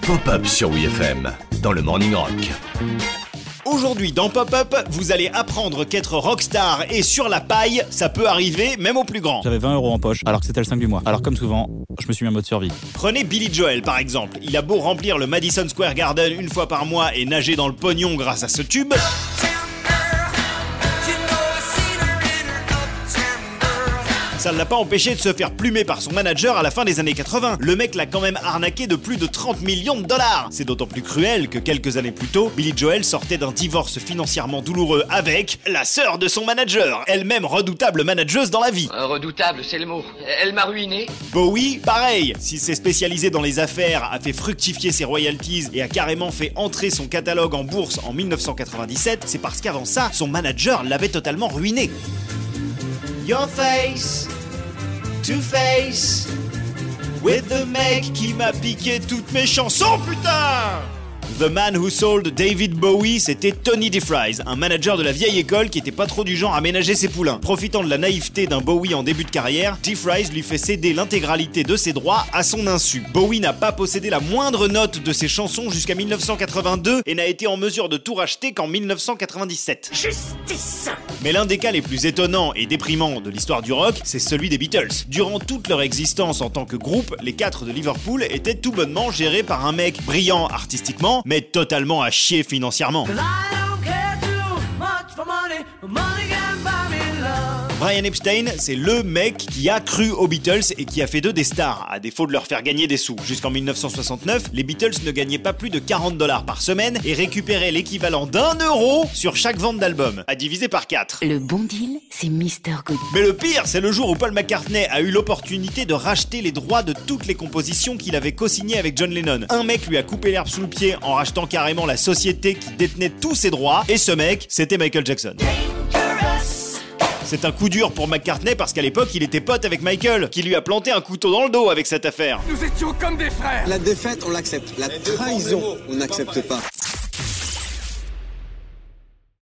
Pop-up sur WFM dans le Morning Rock. Aujourd'hui dans Pop-Up, vous allez apprendre qu'être rockstar et sur la paille, ça peut arriver même aux plus grands. J'avais 20 euros en poche alors que c'était le 5 du mois. Alors comme souvent, je me suis mis en mode survie. Prenez Billy Joel par exemple. Il a beau remplir le Madison Square Garden une fois par mois et nager dans le pognon grâce à ce tube. Ça ne l'a pas empêché de se faire plumer par son manager à la fin des années 80. Le mec l'a quand même arnaqué de plus de 30 millions de dollars. C'est d'autant plus cruel que quelques années plus tôt, Billy Joel sortait d'un divorce financièrement douloureux avec la sœur de son manager, elle-même redoutable manageuse dans la vie. Euh, redoutable, c'est le mot. Elle m'a ruiné. Bowie, pareil. S'il s'est spécialisé dans les affaires, a fait fructifier ses royalties et a carrément fait entrer son catalogue en bourse en 1997, c'est parce qu'avant ça, son manager l'avait totalement ruiné. Your face, to face, with the mec qui m'a piqué toutes mes chansons, putain! The Man Who Sold David Bowie, c'était Tony DeFries, un manager de la vieille école qui était pas trop du genre à ménager ses poulains. Profitant de la naïveté d'un Bowie en début de carrière, DeFries lui fait céder l'intégralité de ses droits à son insu. Bowie n'a pas possédé la moindre note de ses chansons jusqu'à 1982 et n'a été en mesure de tout racheter qu'en 1997. Justice Mais l'un des cas les plus étonnants et déprimants de l'histoire du rock, c'est celui des Beatles. Durant toute leur existence en tant que groupe, les quatre de Liverpool étaient tout bonnement gérés par un mec brillant artistiquement, mais totalement à chier financièrement. Brian Epstein, c'est le mec qui a cru aux Beatles et qui a fait d'eux des stars, à défaut de leur faire gagner des sous. Jusqu'en 1969, les Beatles ne gagnaient pas plus de 40 dollars par semaine et récupéraient l'équivalent d'un euro sur chaque vente d'album, à diviser par 4. Le bon deal, c'est Mr. Good. Mais le pire, c'est le jour où Paul McCartney a eu l'opportunité de racheter les droits de toutes les compositions qu'il avait co-signées avec John Lennon. Un mec lui a coupé l'herbe sous le pied en rachetant carrément la société qui détenait tous ses droits, et ce mec, c'était Michael Jackson. C'est un coup dur pour McCartney parce qu'à l'époque, il était pote avec Michael, qui lui a planté un couteau dans le dos avec cette affaire. La défaite, on l'accepte. La trahison, on n'accepte pas.